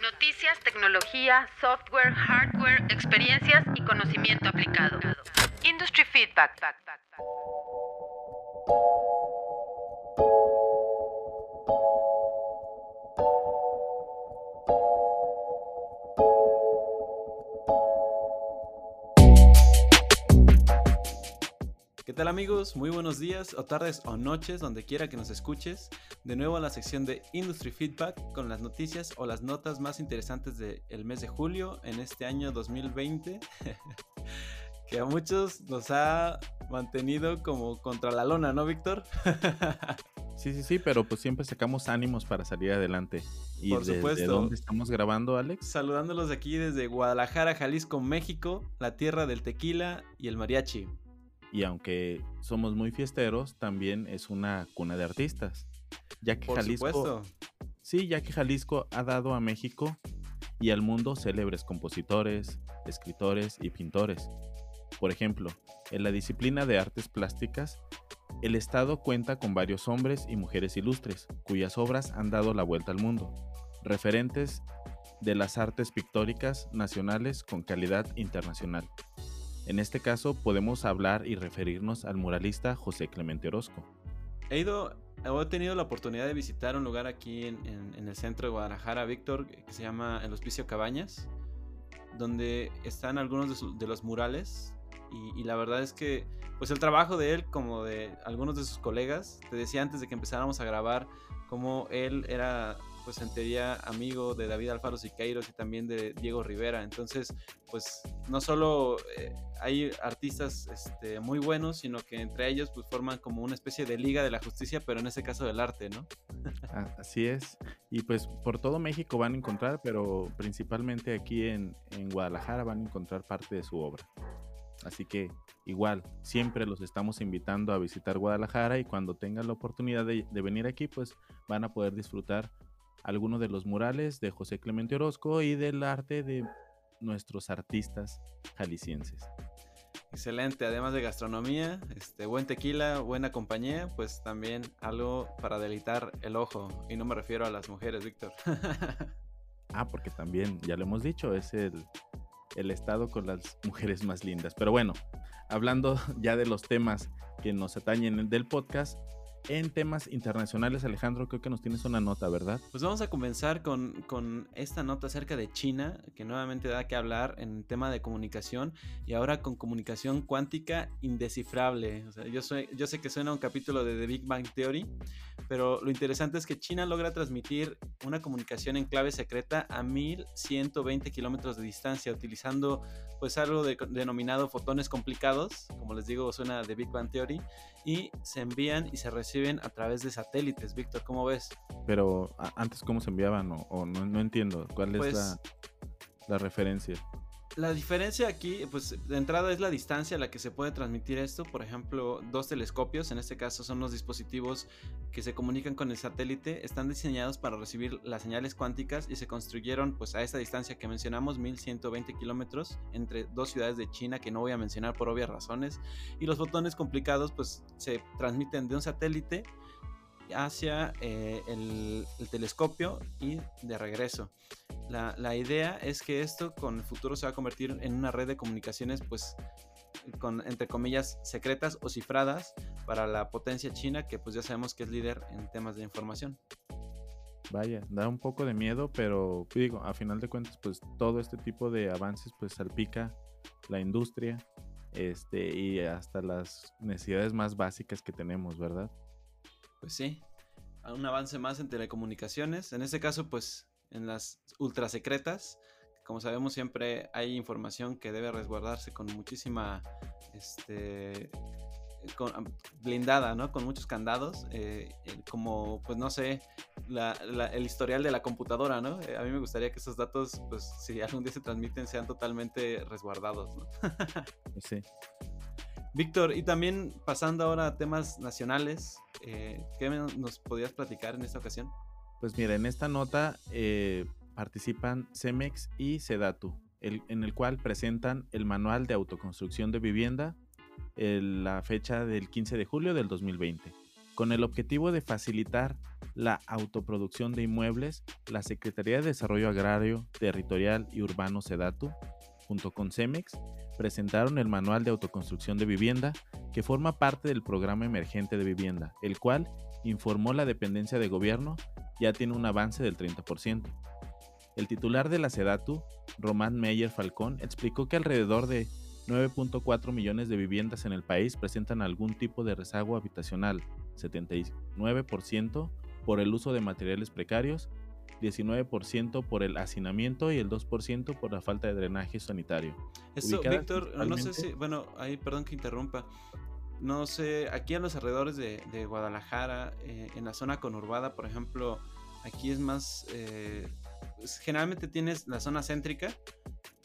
Noticias, tecnología, software, hardware, experiencias y conocimiento aplicado. Industry Feedback. ¿Qué tal amigos? Muy buenos días o tardes o noches, donde quiera que nos escuches. De nuevo a la sección de Industry Feedback con las noticias o las notas más interesantes del mes de julio en este año 2020, que a muchos nos ha mantenido como contra la lona, ¿no, Víctor? Sí, sí, sí, pero pues siempre sacamos ánimos para salir adelante. ¿Y Por supuesto. ¿De dónde estamos grabando, Alex? Saludándolos aquí desde Guadalajara, Jalisco, México, la tierra del tequila y el mariachi. Y aunque somos muy fiesteros, también es una cuna de artistas. Ya que Por Jalisco. Supuesto. Sí, ya que Jalisco ha dado a México y al mundo célebres compositores, escritores y pintores. Por ejemplo, en la disciplina de artes plásticas, el Estado cuenta con varios hombres y mujeres ilustres, cuyas obras han dado la vuelta al mundo, referentes de las artes pictóricas nacionales con calidad internacional. En este caso podemos hablar y referirnos al muralista José Clemente Orozco. He ido, he tenido la oportunidad de visitar un lugar aquí en, el centro de Guadalajara, Víctor, que se llama El Hospicio Cabañas, donde están algunos de, los murales y, y, la verdad es que pues el trabajo de él como de algunos de sus colegas, te decía antes de que empezáramos a grabar, como él era pues en teoría amigo de David Alfaro Siqueiros y también de Diego Rivera. Entonces, pues no solo eh, hay artistas este, muy buenos, sino que entre ellos pues forman como una especie de liga de la justicia, pero en este caso del arte, ¿no? Así es. Y pues por todo México van a encontrar, pero principalmente aquí en, en Guadalajara van a encontrar parte de su obra. Así que igual, siempre los estamos invitando a visitar Guadalajara y cuando tengan la oportunidad de, de venir aquí, pues van a poder disfrutar algunos de los murales de José Clemente Orozco y del arte de nuestros artistas jaliscienses. Excelente, además de gastronomía, este, buen tequila, buena compañía, pues también algo para delitar el ojo. Y no me refiero a las mujeres, Víctor. ah, porque también, ya lo hemos dicho, es el, el estado con las mujeres más lindas. Pero bueno, hablando ya de los temas que nos atañen del podcast, en temas internacionales, Alejandro, creo que nos tienes una nota, ¿verdad? Pues vamos a comenzar con, con, esta nota acerca de China, que nuevamente da que hablar en tema de comunicación y ahora con comunicación cuántica indescifrable. Yo, soy, yo sé que suena un capítulo de The Big Bang Theory, pero lo interesante es que China logra transmitir una comunicación en clave secreta a 1120 kilómetros de distancia utilizando pues algo denominado fotones complicados, como les digo, suena de Big Bang Theory, y se envían y se reciben a través de satélites. Víctor, ¿cómo ves? Pero antes, ¿cómo se enviaban? O, no, entiendo, ¿cuál es pues la, la referencia? La diferencia aquí, pues de entrada es la distancia a la que se puede transmitir esto. Por ejemplo, dos telescopios, en este caso son los dispositivos que se comunican con el satélite, están diseñados para recibir las señales cuánticas y se construyeron pues a esta distancia que mencionamos, 1120 kilómetros, entre dos ciudades de China que no voy a mencionar por obvias razones. Y los fotones complicados pues se transmiten de un satélite hacia eh, el, telescopio y de regreso. La, idea es que esto con el futuro se va a convertir en una red de comunicaciones, pues, con, entre comillas, secretas o cifradas para la potencia china, que pues ya sabemos que es líder en temas de información. Vaya, da un poco de miedo, pero digo, a final de cuentas, pues todo este tipo de avances pues salpica la industria este, y hasta las necesidades más básicas que tenemos, ¿verdad? Pues sí, un avance más en telecomunicaciones. En este caso, pues en las ultra secretas. Como sabemos, siempre hay información que debe resguardarse con muchísima este, blindada, ¿no? Con muchos candados, eh, como, pues no sé, el historial de la computadora, ¿no? Eh, a mí me gustaría que esos datos, pues si algún día se transmiten, sean totalmente resguardados, ¿no? sí. Víctor, y también pasando ahora a temas nacionales, eh, ¿qué nos podías platicar en esta ocasión? Pues mira, en esta nota eh, participan Cemex y Sedatu, en el cual presentan el manual de autoconstrucción de vivienda, la fecha del 15 de julio del 2020, con el objetivo de facilitar la autoproducción de inmuebles, la Secretaría de Desarrollo Agrario, Territorial y Urbano SEDATU, junto con CEMEX, presentaron el Manual de Autoconstrucción de Vivienda, que forma parte del Programa Emergente de Vivienda, el cual, informó la dependencia de gobierno, ya tiene un avance del 30%. El titular de la SEDATU, Román Meyer Falcón, explicó que alrededor de 9.4 millones de viviendas en el país presentan algún tipo de rezago habitacional, 79% por el uso de materiales precarios, 19% por el hacinamiento y el 2% por la falta de drenaje sanitario. Eso, Víctor, no sé si, bueno, ahí perdón que interrumpa. No sé, aquí en los alrededores de, Guadalajara, eh, en la zona conurbada, por ejemplo, aquí es más, eh, pues, generalmente tienes la zona céntrica,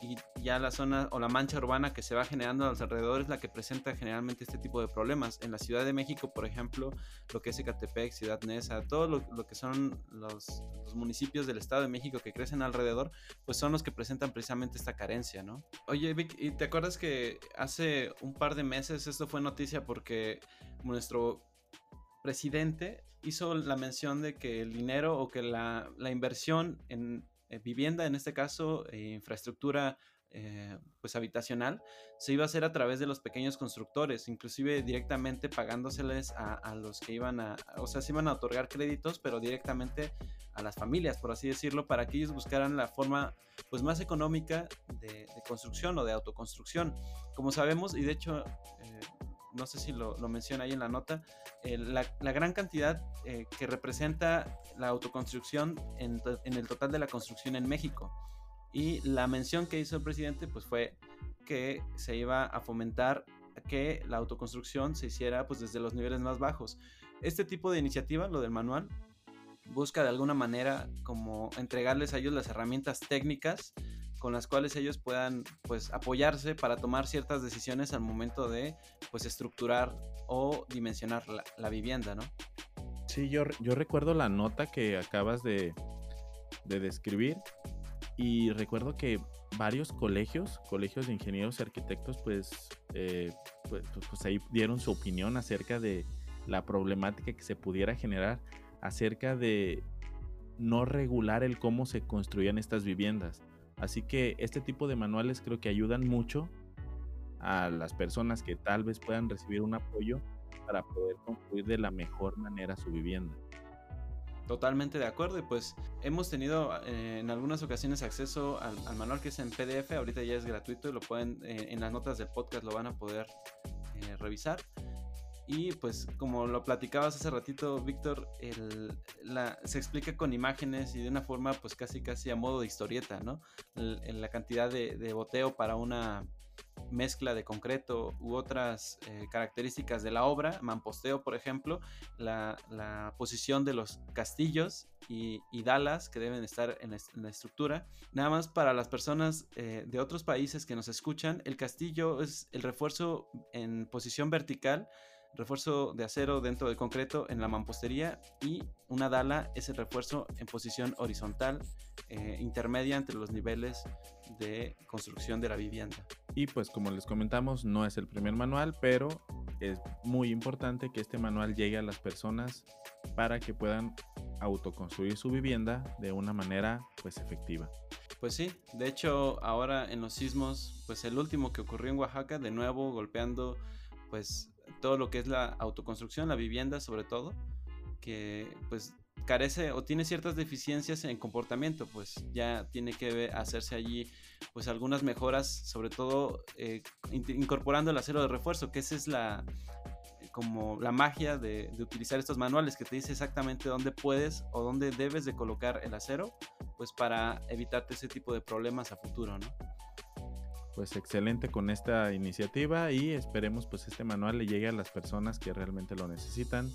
y ya la zona o la mancha urbana que se va generando a los alrededores es la que presenta generalmente este tipo de problemas. En la Ciudad de México, por ejemplo, lo que es Ecatepec, Ciudad Neza, todo lo, que son los, municipios del Estado de México que crecen alrededor, pues son los que presentan precisamente esta carencia, ¿no? Oye, Vic, ¿y te acuerdas que hace un par de meses esto fue noticia porque nuestro presidente hizo la mención de que el dinero o que la, la inversión en eh, vivienda, en este caso, eh, infraestructura eh, pues habitacional, se iba a hacer a través de los pequeños constructores, inclusive directamente pagándoseles a, los que iban a, o sea, se iban a otorgar créditos, pero directamente a las familias, por así decirlo, para que ellos buscaran la forma pues más económica de, construcción o de autoconstrucción. Como sabemos, y de hecho no sé si lo, menciona ahí en la nota, la, gran cantidad eh, que representa la autoconstrucción en, el total de la construcción en México. Y la mención que hizo el presidente pues fue que se iba a fomentar que la autoconstrucción se hiciera pues desde los niveles más bajos. Este tipo de iniciativa, lo del manual, busca de alguna manera como entregarles a ellos las herramientas técnicas con las cuales ellos puedan pues apoyarse para tomar ciertas decisiones al momento de pues estructurar o dimensionar la, vivienda, ¿no? Sí, yo, yo recuerdo la nota que acabas de, describir y recuerdo que varios colegios, colegios de ingenieros y arquitectos, pues, eh, pues, pues, ahí dieron su opinión acerca de la problemática que se pudiera generar acerca de no regular el cómo se construían estas viviendas. Así que este tipo de manuales creo que ayudan mucho a las personas que tal vez puedan recibir un apoyo para poder construir de la mejor manera su vivienda. Totalmente de acuerdo y pues hemos tenido eh, en algunas ocasiones acceso al, manual que es en PDF, ahorita ya es gratuito y lo pueden eh, en las notas del podcast lo van a poder eh, revisar. Y pues como lo platicabas hace ratito, Víctor, se explica con imágenes y de una forma pues casi casi a modo de historieta, ¿no? En la cantidad de, boteo para una mezcla de concreto u otras eh, características de la obra, mamposteo por ejemplo, la, posición de los castillos y, dalas que deben estar en la, estructura. Nada más para las personas eh, de otros países que nos escuchan, el castillo es el refuerzo en posición vertical refuerzo de acero dentro del concreto en la mampostería y una dala es el refuerzo en posición horizontal eh, intermedia entre los niveles de construcción de la vivienda. Y pues como les comentamos, no es el primer manual, pero es muy importante que este manual llegue a las personas para que puedan autoconstruir su vivienda de una manera pues efectiva. Pues sí, de hecho ahora en los sismos, pues el último que ocurrió en Oaxaca, de nuevo golpeando pues todo lo que es la autoconstrucción, la vivienda sobre todo, que pues carece o tiene ciertas deficiencias en comportamiento, pues ya tiene que hacerse allí pues algunas mejoras, sobre todo eh, incorporando el acero de refuerzo, que esa es la como la magia de, de, utilizar estos manuales que te dice exactamente dónde puedes o dónde debes de colocar el acero, pues para evitarte ese tipo de problemas a futuro, ¿no? Pues excelente con esta iniciativa y esperemos pues este manual le llegue a las personas que realmente lo necesitan.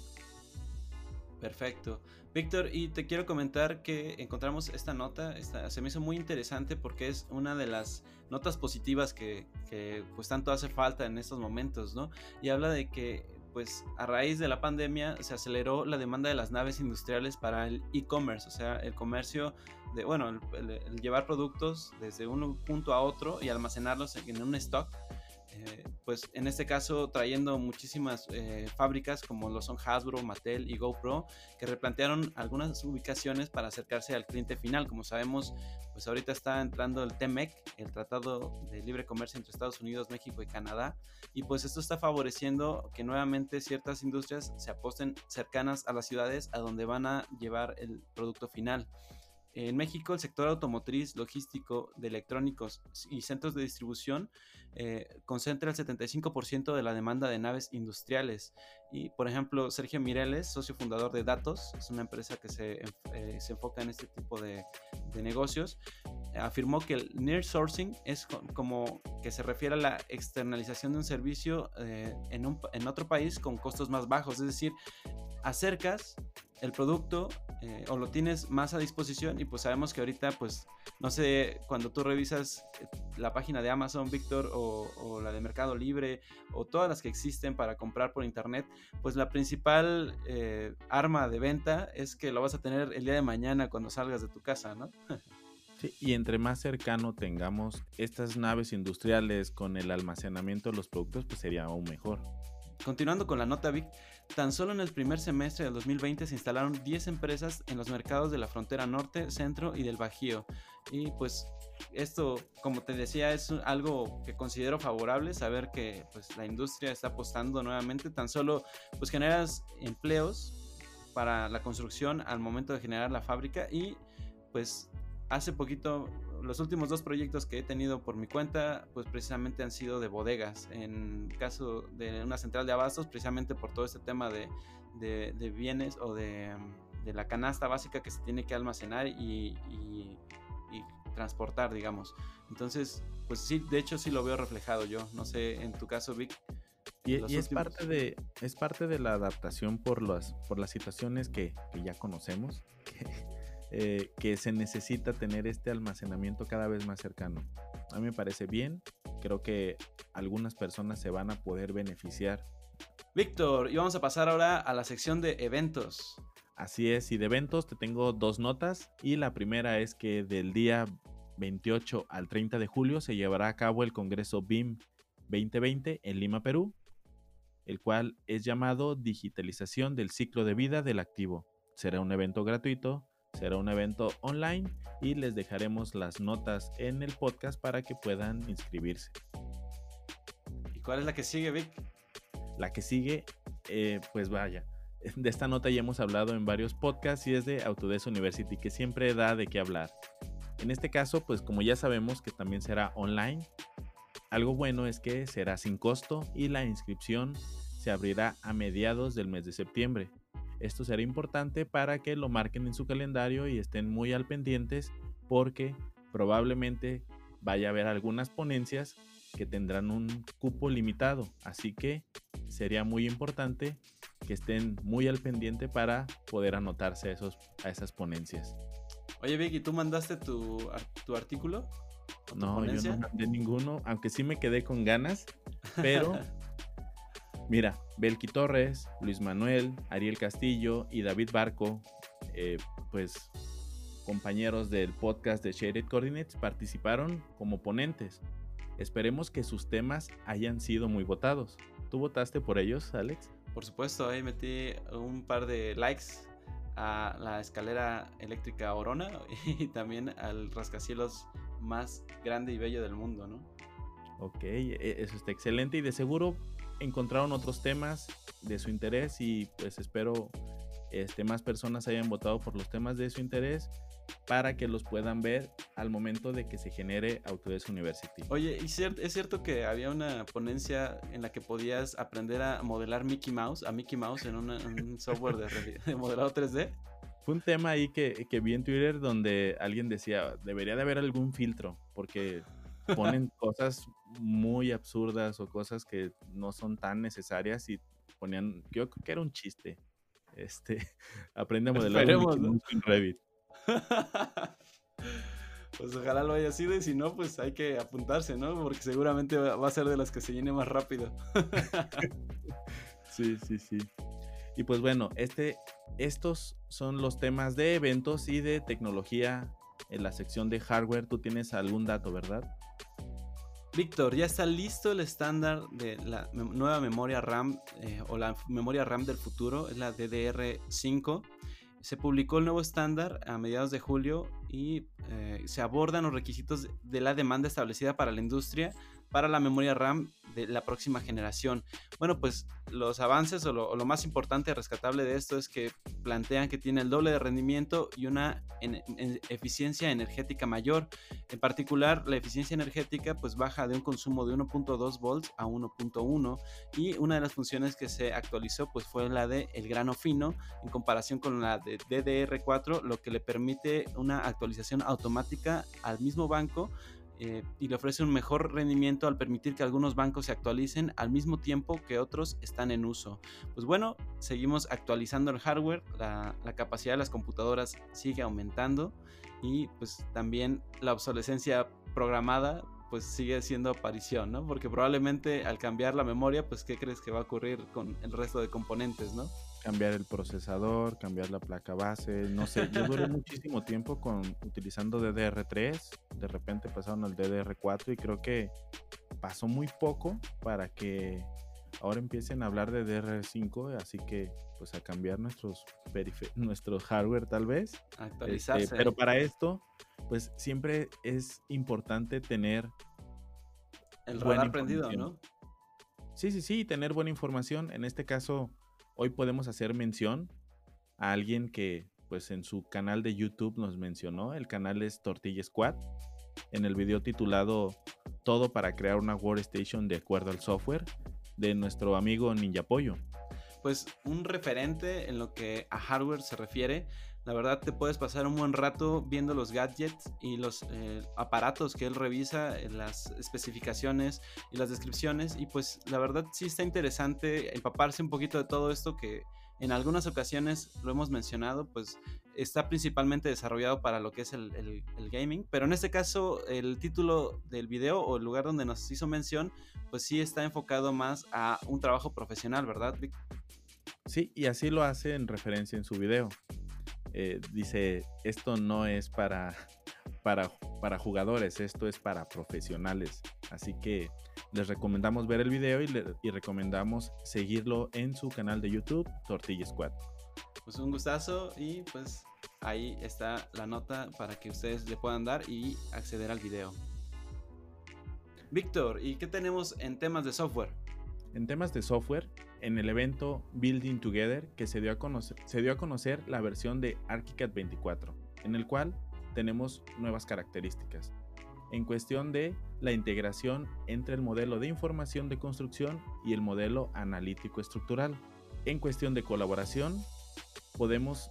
Perfecto. Víctor, y te quiero comentar que encontramos esta nota, esta, se me hizo muy interesante porque es una de las notas positivas que, que pues tanto hace falta en estos momentos, ¿no? Y habla de que pues a raíz de la pandemia se aceleró la demanda de las naves industriales para el e-commerce, o sea, el comercio de, bueno, el, llevar productos desde un punto a otro y almacenarlos en un stock eh, pues en este caso trayendo muchísimas eh, fábricas como lo son Hasbro, Mattel y GoPro, que replantearon algunas ubicaciones para acercarse al cliente final. Como sabemos, pues ahorita está entrando el TEMEC, el Tratado de Libre Comercio entre Estados Unidos, México y Canadá, y pues esto está favoreciendo que nuevamente ciertas industrias se aposten cercanas a las ciudades a donde van a llevar el producto final. En México, el sector automotriz, logístico, de electrónicos y centros de distribución eh, concentra el 75% de la demanda de naves industriales. Y, por ejemplo, Sergio Mireles, socio fundador de Datos, es una empresa que se, eh, enfoca en este tipo de, negocios, afirmó que el near sourcing es como que se refiere a la externalización de un servicio eh, en, en otro país con costos más bajos. Es decir, acercas el producto eh, o lo tienes más a disposición y pues sabemos que ahorita pues no sé cuando tú revisas eh, la página de Amazon Víctor o, la de Mercado Libre o todas las que existen para comprar por internet pues la principal eh, arma de venta es que lo vas a tener el día de mañana cuando salgas de tu casa ¿no? Sí, y entre más cercano tengamos estas naves industriales con el almacenamiento de los productos, pues sería aún mejor. Continuando con la nota Vic, Tan solo en el primer semestre del 2020 se instalaron 10 empresas en los mercados de la frontera norte, centro y del Bajío. Y pues esto, como te decía, es algo que considero favorable, saber que pues, la industria está apostando nuevamente. Tan solo pues generas empleos para la construcción al momento de generar la fábrica y pues hace poquito los últimos dos proyectos que he tenido por mi cuenta, pues precisamente han sido de bodegas. En caso de una central de abastos, precisamente por todo este tema de, bienes o de, la canasta básica que se tiene que almacenar y, transportar, digamos. Entonces, pues sí, de hecho sí lo veo reflejado yo. No sé, en tu caso, Vic. Y, es, parte de, es parte de la adaptación por las, por las situaciones que, que ya conocemos. Eh, que se necesita tener este almacenamiento cada vez más cercano. A mí me parece bien, creo que algunas personas se van a poder beneficiar. Víctor, y vamos a pasar ahora a la sección de eventos. Así es, y de eventos te tengo dos notas y la primera es que del día 28 al 30 de julio se llevará a cabo el Congreso BIM 2020 en Lima, Perú, el cual es llamado Digitalización del Ciclo de Vida del Activo. Será un evento gratuito Será un evento online y les dejaremos las notas en el podcast para que puedan inscribirse. ¿Y cuál es la que sigue, Vic? La que sigue, eh, pues vaya. De esta nota ya hemos hablado en varios podcasts y es de Autodesk University, que siempre da de qué hablar. En este caso, pues como ya sabemos que también será online, algo bueno es que será sin costo y la inscripción se abrirá a mediados del mes de septiembre. Esto será importante para que lo marquen en su calendario y estén muy al pendientes porque probablemente vaya a haber algunas ponencias que tendrán un cupo limitado. Así que sería muy importante que estén muy al pendiente para poder anotarse a, esos, a esas ponencias. Oye, Vicky, ¿tú mandaste tu, tu artículo? No, yo no mandé ninguno, aunque sí me quedé con ganas, pero Mira, Belki Torres, Luis Manuel, Ariel Castillo y David Barco, eh, pues compañeros del podcast de Shared Coordinates, participaron como ponentes. Esperemos que sus temas hayan sido muy votados. ¿Tú votaste por ellos, Alex? Por supuesto, ahí metí un par de likes a la escalera eléctrica Orona y también al rascacielos más grande y bello del mundo, ¿no? Ok, e, eso está excelente y de seguro encontraron otros temas de su interés y pues espero este, más personas hayan votado por los temas de su interés para que los puedan ver al momento de que se genere Autodesk University. Oye, ¿y es cierto que había una ponencia en la que podías aprender a modelar Mickey Mouse, a Mickey Mouse en, un software de, de, modelado 3D? Fue un tema ahí que, que vi en Twitter donde alguien decía, debería de haber algún filtro, porque ponen cosas muy absurdas o cosas que no son tan necesarias y ponían, yo creo que era un chiste. Este, aprende a modelar en Revit. pues ojalá lo haya sido y si no, pues hay que apuntarse, ¿no? Porque seguramente va a ser de las que se llene más rápido. sí, sí, sí. Y pues bueno, este, estos son los temas de eventos y de tecnología en la sección de hardware. Tú tienes algún dato, ¿verdad? Víctor, ya está listo el estándar de la nueva memoria RAM eh, o la memoria RAM del futuro, es la DDR5. Se publicó el nuevo estándar a mediados de julio y eh, se abordan los requisitos de la demanda establecida para la industria para la memoria RAM de la próxima generación. Bueno, pues los avances o lo, más importante rescatable de esto es que plantean que tiene el doble de rendimiento y una eficiencia energética mayor. En particular, la eficiencia energética pues baja de un consumo de 1.2 volts a 1.1 y una de las funciones que se actualizó pues fue la de el grano fino en comparación con la de DDR4, lo que le permite una actualización automática al mismo banco eh, y le ofrece un mejor rendimiento al permitir que algunos bancos se actualicen al mismo tiempo que otros están en uso. Pues bueno, seguimos actualizando el hardware, la, la capacidad de las computadoras sigue aumentando y pues también la obsolescencia programada pues sigue siendo aparición, ¿no? Porque probablemente al cambiar la memoria, pues ¿qué crees que va a ocurrir con el resto de componentes, ¿no? Cambiar el procesador, cambiar la placa base, no sé, yo duré muchísimo tiempo con utilizando DDR3, de repente pasaron al DDR4 y creo que pasó muy poco para que ahora empiecen a hablar de DDR5, así que pues a cambiar nuestros nuestro hardware tal vez. Este, Actualizarse. pero para esto, pues siempre es importante tener el radar prendido, ¿no? Sí, sí, sí, tener buena información. En este caso, Hoy podemos hacer mención a alguien que pues en su canal de YouTube nos mencionó. El canal es Tortilla Squad. En el video titulado Todo para crear una workstation de acuerdo al software de nuestro amigo Ninja Pollo. Pues un referente en lo que a hardware se refiere. La verdad te puedes pasar un buen rato viendo los gadgets y los eh, aparatos que él revisa, las especificaciones y las descripciones. Y pues la verdad sí está interesante empaparse un poquito de todo esto que en algunas ocasiones lo hemos mencionado, pues está principalmente desarrollado para lo que es el, el, gaming, pero en este caso el título del video o el lugar donde nos hizo mención, pues sí está enfocado más a un trabajo profesional, ¿verdad, Vic? Sí, y así lo hace en referencia en su video. Eh, dice, esto no es para, para, para jugadores, esto es para profesionales. Así que les recomendamos ver el video y, y recomendamos seguirlo en su canal de YouTube, Tortilla Squad. Pues un gustazo y pues ahí está la nota para que ustedes le puedan dar y acceder al video. Víctor, ¿y qué tenemos en temas de software? En temas de software, en el evento Building Together que se dio a conocer, se dio a conocer la versión de ArchiCAD 24, en el cual tenemos nuevas características. En cuestión de la integración entre el modelo de información de construcción y el modelo analítico estructural. En cuestión de colaboración, podemos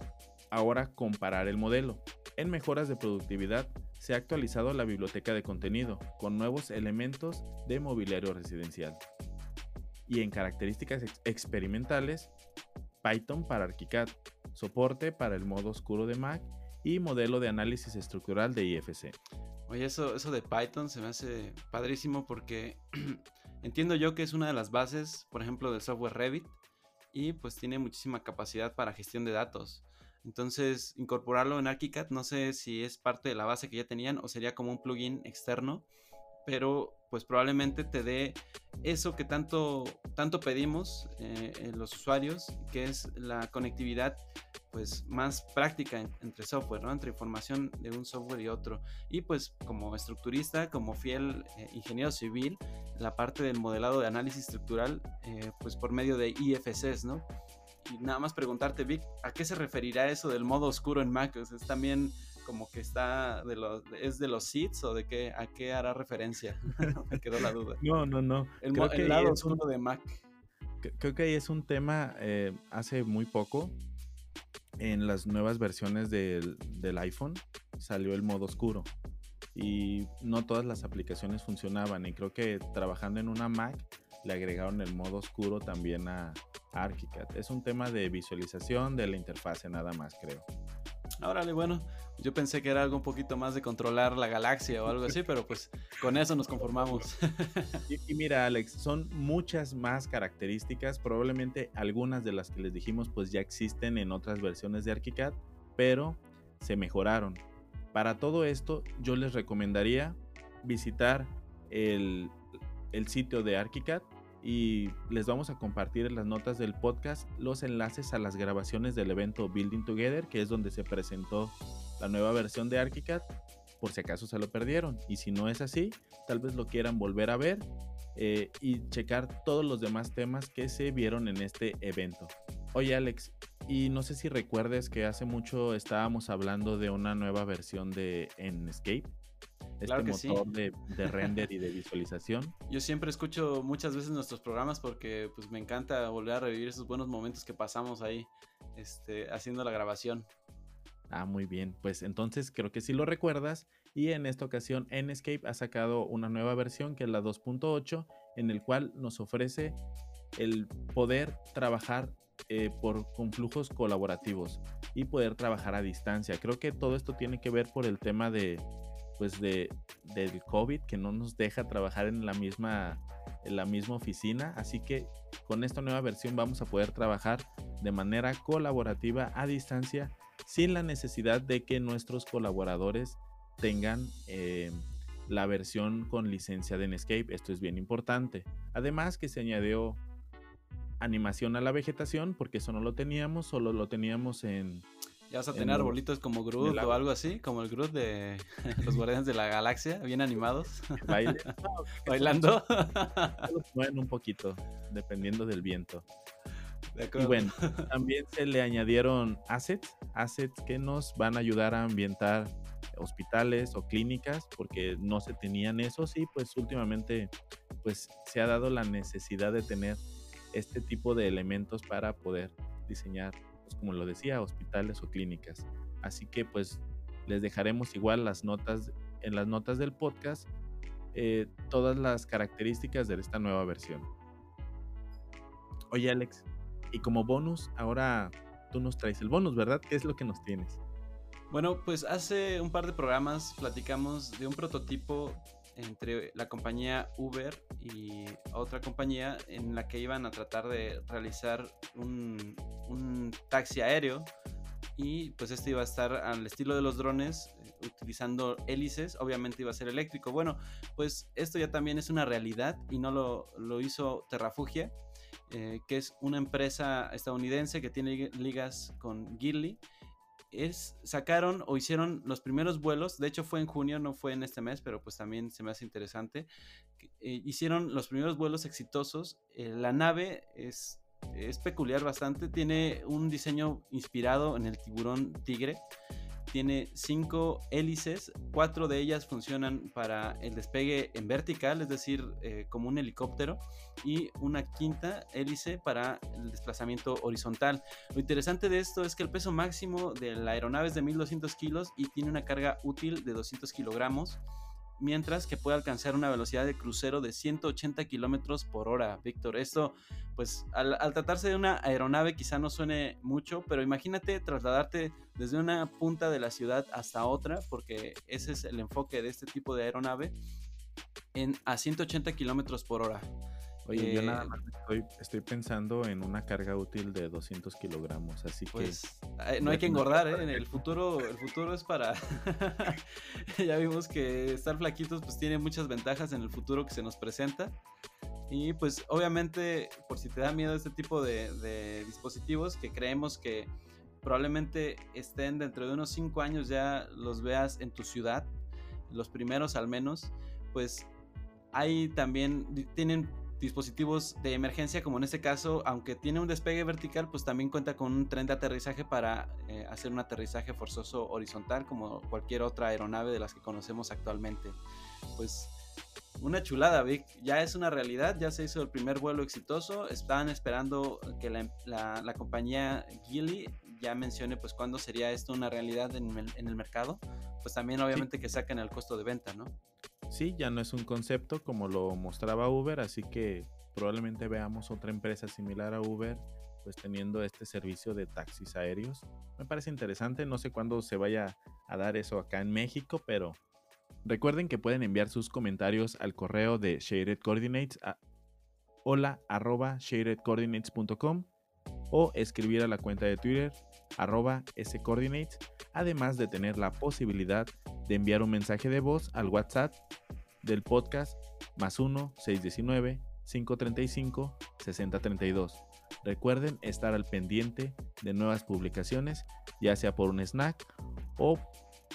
ahora comparar el modelo. En mejoras de productividad, se ha actualizado la biblioteca de contenido con nuevos elementos de mobiliario residencial y en características experimentales, Python para ArchiCAD, soporte para el modo oscuro de Mac y modelo de análisis estructural de IFC. Oye, eso, eso de Python se me hace padrísimo porque entiendo yo que es una de las bases, por ejemplo, del software Revit y pues tiene muchísima capacidad para gestión de datos. Entonces, incorporarlo en ArchiCAD, no sé si es parte de la base que ya tenían o sería como un plugin externo pero pues probablemente te dé eso que tanto, tanto pedimos eh, los usuarios, que es la conectividad pues más práctica entre software, ¿no? Entre información de un software y otro. Y pues como estructurista, como fiel eh, ingeniero civil, la parte del modelado de análisis estructural, eh, pues por medio de IFCs, ¿no? Y nada más preguntarte, Vic, ¿a qué se referirá eso del modo oscuro en Mac? ¿Es también como que está de los es de los seeds o de qué a qué hará referencia. Me quedó la duda. No no no. El, lado oscuro de Mac. creo que ahí es un tema eh, hace muy poco en las nuevas versiones del, del iPhone salió el modo oscuro. Y no todas las aplicaciones funcionaban y creo que trabajando en una Mac le agregaron el modo oscuro también a ArchiCAD. Es un tema de visualización de la interfase nada más, creo. Órale, bueno, yo pensé que era algo un poquito más de controlar la galaxia o algo así, pero pues con eso nos conformamos. y, mira, Alex, son muchas más características, probablemente algunas de las que les dijimos pues ya existen en otras versiones de ArchiCAD, pero se mejoraron. Para todo esto, yo les recomendaría visitar el el sitio de ArchiCAD y les vamos a compartir en las notas del podcast los enlaces a las grabaciones del evento Building Together, que es donde se presentó la nueva versión de ArchiCAD, por si acaso se lo perdieron. Y si no es así, tal vez lo quieran volver a ver eh, y checar todos los demás temas que se vieron en este evento. Oye Alex, y no sé si recuerdes que hace mucho estábamos hablando de una nueva versión de Enscape este motor de, render y de visualización. Yo siempre escucho muchas veces nuestros programas porque pues me encanta volver a revivir esos buenos momentos que pasamos ahí este, haciendo la grabación. Ah, muy bien. Pues entonces creo que sí lo recuerdas. Y en esta ocasión Enscape ha sacado una nueva versión que es la 2.8 en el cual nos ofrece el poder trabajar eh, por, con flujos colaborativos y poder trabajar a distancia. Creo que todo esto tiene que ver por el tema de, pues de, del COVID que no nos deja trabajar en la misma en la misma oficina, así que con esta nueva versión vamos a poder trabajar de manera colaborativa a distancia sin la necesidad de que nuestros colaboradores tengan eh, la versión con licencia de Netscape. Esto es bien importante. Además que se añadió animación a la vegetación porque eso no lo teníamos, solo lo teníamos en, ya vas a tener arbolitos como Groot o algo así, como el Groot de los Guardianes de la Galaxia, bien animados. Bailando. Bueno, un poquito, dependiendo del viento. y bueno, también se le añadieron assets, assets que nos van a ayudar a ambientar hospitales o clínicas, porque no se tenían esos y pues últimamente pues se ha dado la necesidad de tener este tipo de elementos para poder diseñar pues, como lo decía, hospitales o clínicas. Así que pues les dejaremos igual las notas en las notas del podcast eh, todas las características de esta nueva versión. Oye Alex, y como bonus, ahora tú nos traes el bonus, ¿verdad? ¿Qué es lo que nos tienes? Bueno, pues hace un par de programas platicamos de un prototipo entre la compañía Uber y otra compañía en la que iban a tratar de realizar un, taxi aéreo. Y pues este iba a estar al estilo de los drones eh, utilizando hélices, obviamente iba a ser eléctrico. Bueno, pues esto ya también es una realidad y no lo, hizo Terrafugia, eh, que es una empresa estadounidense que tiene ligas con Geely es, sacaron o hicieron los primeros vuelos, de hecho fue en junio, no fue en este mes, pero pues también se me hace interesante. Eh, hicieron los primeros vuelos exitosos. Eh, la nave es, es peculiar bastante, tiene un diseño inspirado en el tiburón tigre tiene cinco hélices, cuatro de ellas funcionan para el despegue en vertical, es decir, eh, como un helicóptero, y una quinta hélice para el desplazamiento horizontal. Lo interesante de esto es que el peso máximo de la aeronave es de 1200 kilos y tiene una carga útil de 200 kilogramos mientras que puede alcanzar una velocidad de crucero de 180 kilómetros por hora. Víctor, esto, pues al, tratarse de una aeronave quizá no suene mucho, pero imagínate trasladarte desde una punta de la ciudad hasta otra, porque ese es el enfoque de este tipo de aeronave, a 180 kilómetros por hora. Oye, yo nada eh, más estoy, pensando en una carga útil de 200 kilogramos, así que... Pues, no hay que engordar, ¿eh? El futuro, el futuro es para... ya vimos que estar flaquitos pues tiene muchas ventajas en el futuro que se nos presenta. Y pues obviamente, por si te da miedo este tipo de, de dispositivos, que creemos que probablemente estén dentro de unos 5 años ya los veas en tu ciudad, los primeros al menos, pues hay también, tienen dispositivos de emergencia, como en este caso, aunque tiene un despegue vertical, pues también cuenta con un tren de aterrizaje para eh, hacer un aterrizaje forzoso horizontal, como cualquier otra aeronave de las que conocemos actualmente. Pues una chulada, Vic. Ya es una realidad, ya se hizo el primer vuelo exitoso. Están esperando que la, compañía Geely ya mencione pues cuándo sería esto una realidad en el, mercado. Pues también obviamente que saquen el costo de venta, ¿no? Sí, ya no es un concepto como lo mostraba Uber, así que probablemente veamos otra empresa similar a Uber pues teniendo este servicio de taxis aéreos. Me parece interesante, no sé cuándo se vaya a dar eso acá en México, pero recuerden que pueden enviar sus comentarios al correo de Shared Coordinates a hola arroba sharedcoordinates.com o escribir a la cuenta de Twitter arroba scoordinates, además de tener la posibilidad de enviar un mensaje de voz al WhatsApp del podcast más 1-619-535-6032. Recuerden estar al pendiente de nuevas publicaciones, ya sea por un snack o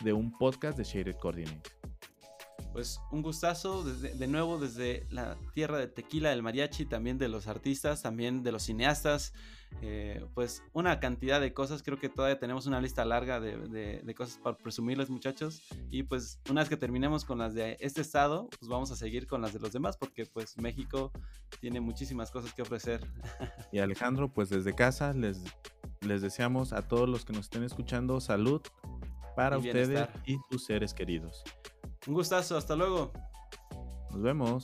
de un podcast de Shaded Coordinates. Pues un gustazo de nuevo desde la tierra de tequila, del mariachi, también de los artistas, también de los cineastas. Eh, pues una cantidad de cosas. Creo que todavía tenemos una lista larga de, cosas para presumirles, muchachos. Y pues una vez que terminemos con las de este estado, pues vamos a seguir con las de los demás, porque pues México tiene muchísimas cosas que ofrecer. Y Alejandro, pues desde casa les, les deseamos a todos los que nos estén escuchando salud para ustedes y sus seres queridos. Un gustazo, hasta luego. Nos vemos.